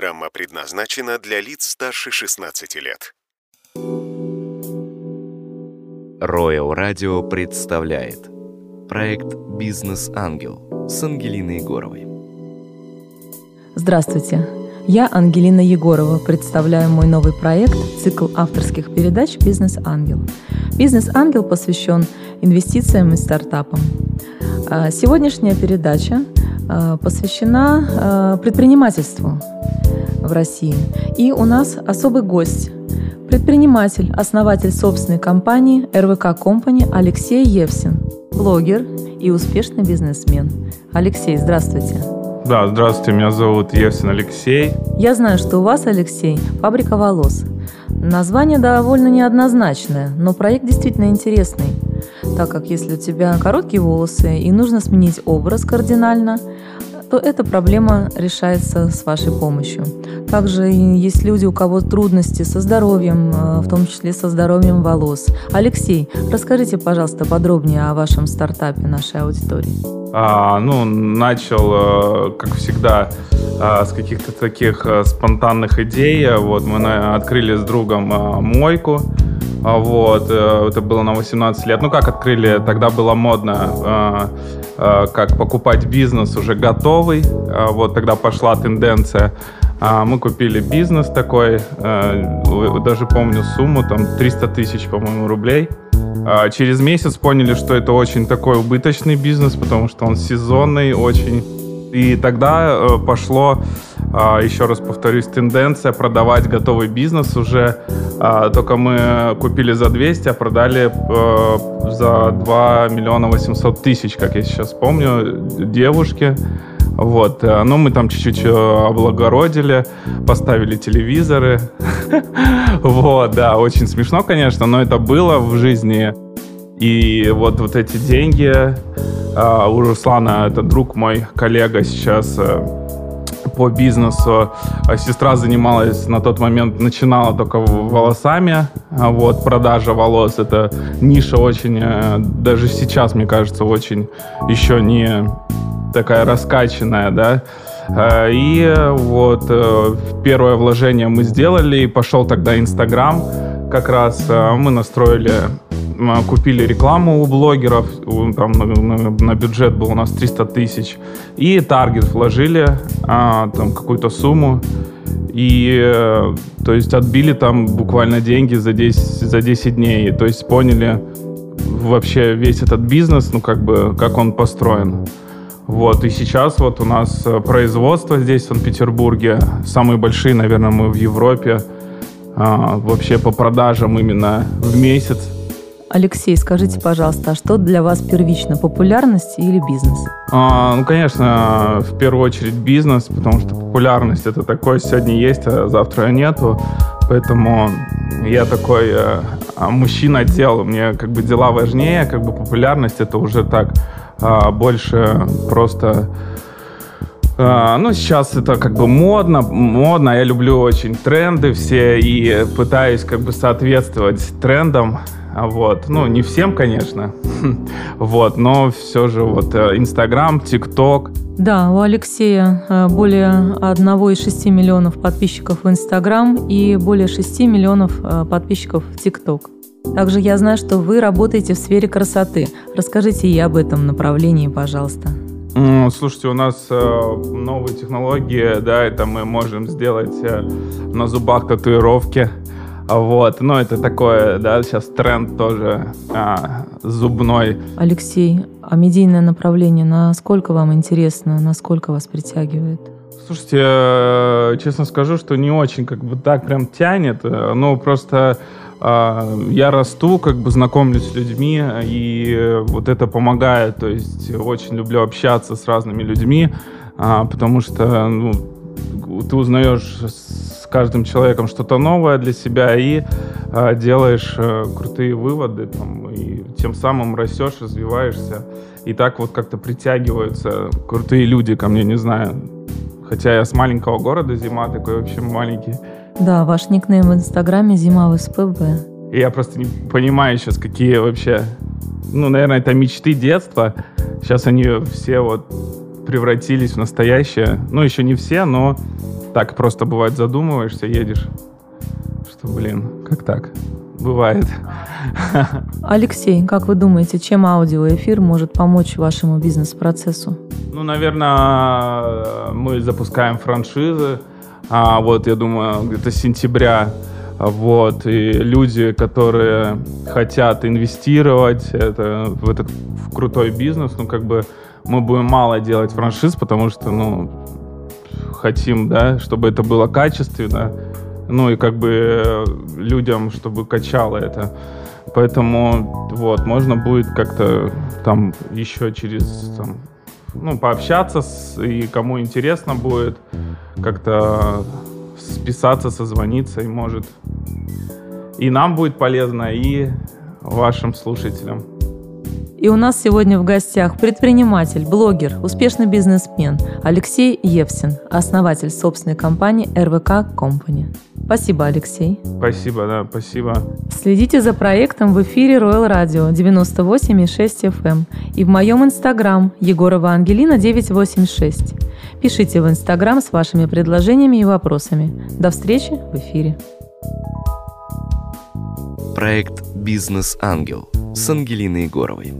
программа предназначена для лиц старше 16 лет. Royal Radio представляет проект «Бизнес-ангел» с Ангелиной Егоровой. Здравствуйте, я Ангелина Егорова, представляю мой новый проект «Цикл авторских передач «Бизнес-ангел». «Бизнес-ангел» посвящен инвестициям и стартапам. А сегодняшняя передача посвящена а, предпринимательству в России. И у нас особый гость – предприниматель, основатель собственной компании РВК Company Алексей Евсин, блогер и успешный бизнесмен. Алексей, здравствуйте. Да, здравствуйте, меня зовут Евсин Алексей. Я знаю, что у вас, Алексей, фабрика волос. Название довольно неоднозначное, но проект действительно интересный – так как если у тебя короткие волосы и нужно сменить образ кардинально, то эта проблема решается с вашей помощью. Также есть люди, у кого трудности со здоровьем, э, в том числе со здоровьем волос. Алексей, расскажите, пожалуйста, подробнее о вашем стартапе нашей аудитории. А, ну, начал, э, как всегда, э, с каких-то таких спонтанных идей. Вот мы открыли с другом мойку вот, э, это было на 18 лет. Ну, как открыли, тогда было модно, э, э, как покупать бизнес уже готовый. Вот тогда пошла тенденция. А мы купили бизнес такой, даже помню сумму, там 300 тысяч, по-моему, рублей. А через месяц поняли, что это очень такой убыточный бизнес, потому что он сезонный, очень и тогда пошло, еще раз повторюсь, тенденция продавать готовый бизнес уже. Э, только мы купили за 200, а продали э, за 2 миллиона 800 тысяч, как я сейчас помню, девушке. Вот, э, ну мы там чуть-чуть э, облагородили, поставили телевизоры. Вот, да, очень смешно, конечно, но это было в жизни. И вот, вот эти деньги а, у Руслана, это друг мой, коллега сейчас по бизнесу. А сестра занималась на тот момент, начинала только волосами. А вот продажа волос, это ниша очень, э, даже сейчас, мне кажется, очень еще не такая раскачанная, да. И вот э, первое вложение мы сделали, и пошел тогда Инстаграм. Как раз мы настроили купили рекламу у блогеров, там на, бюджет был у нас 300 тысяч, и таргет вложили, а, там какую-то сумму, и э, то есть отбили там буквально деньги за 10, за 10 дней, то есть поняли вообще весь этот бизнес, ну как бы, как он построен. Вот, и сейчас вот у нас э, производство здесь, в Санкт-Петербурге, самые большие, наверное, мы в Европе, а, вообще по продажам именно в месяц. Алексей, скажите, пожалуйста, а что для вас первично, популярность или бизнес? А, ну, конечно, в первую очередь бизнес, потому что популярность это такое сегодня есть, а завтра нету. Поэтому я такой э, а мужчина дел, мне как бы дела важнее, как бы популярность это уже так э, больше просто Uh, ну, сейчас это как бы модно, модно, я люблю очень тренды все и пытаюсь как бы соответствовать трендам. А вот, ну, не всем, конечно, вот, но все же вот э, Инстаграм, ТикТок. Да, у Алексея э, более 1,6 миллионов подписчиков в Инстаграм и более 6 миллионов э, подписчиков в ТикТок. Также я знаю, что вы работаете в сфере красоты. Расскажите и об этом направлении, пожалуйста. Слушайте, у нас новые технологии, да, это мы можем сделать на зубах татуировки, вот, ну это такое, да, сейчас тренд тоже а, зубной. Алексей, а медийное направление, насколько вам интересно, насколько вас притягивает? Слушайте, э, честно скажу, что не очень как бы так прям тянет, ну просто э, я расту, как бы знакомлюсь с людьми, и вот это помогает, то есть очень люблю общаться с разными людьми, э, потому что, ну, ты узнаешь с каждым человеком что-то новое для себя и э, делаешь э, крутые выводы, там, и тем самым растешь, развиваешься. И так вот как-то притягиваются крутые люди ко мне, не знаю. Хотя я с маленького города, Зима такой вообще маленький. Да, ваш никнейм в Инстаграме Зима в СПБ. И я просто не понимаю сейчас, какие вообще... Ну, наверное, это мечты детства. Сейчас они все вот превратились в настоящее. Ну, еще не все, но так просто бывает задумываешься, едешь, что, блин, как так? Бывает. Алексей, как вы думаете, чем аудиоэфир может помочь вашему бизнес-процессу? Ну, наверное, мы запускаем франшизы. А вот, я думаю, где-то сентября вот, и люди, которые хотят инвестировать это, в этот в крутой бизнес, ну, как бы мы будем мало делать франшиз, потому что, ну, хотим, да, чтобы это было качественно, ну, и как бы людям, чтобы качало это. Поэтому, вот, можно будет как-то там еще через, там, ну, пообщаться, с, и кому интересно будет, как-то списаться, созвониться, и может и нам будет полезно, и вашим слушателям. И у нас сегодня в гостях предприниматель, блогер, успешный бизнесмен Алексей Евсин, основатель собственной компании РВК Company. Спасибо, Алексей. Спасибо, да, спасибо. Следите за проектом в эфире Royal Radio 98,6 FM и в моем инстаграм Егорова Ангелина 986. Пишите в инстаграм с вашими предложениями и вопросами. До встречи в эфире. Проект «Бизнес Ангел» с Ангелиной Егоровой.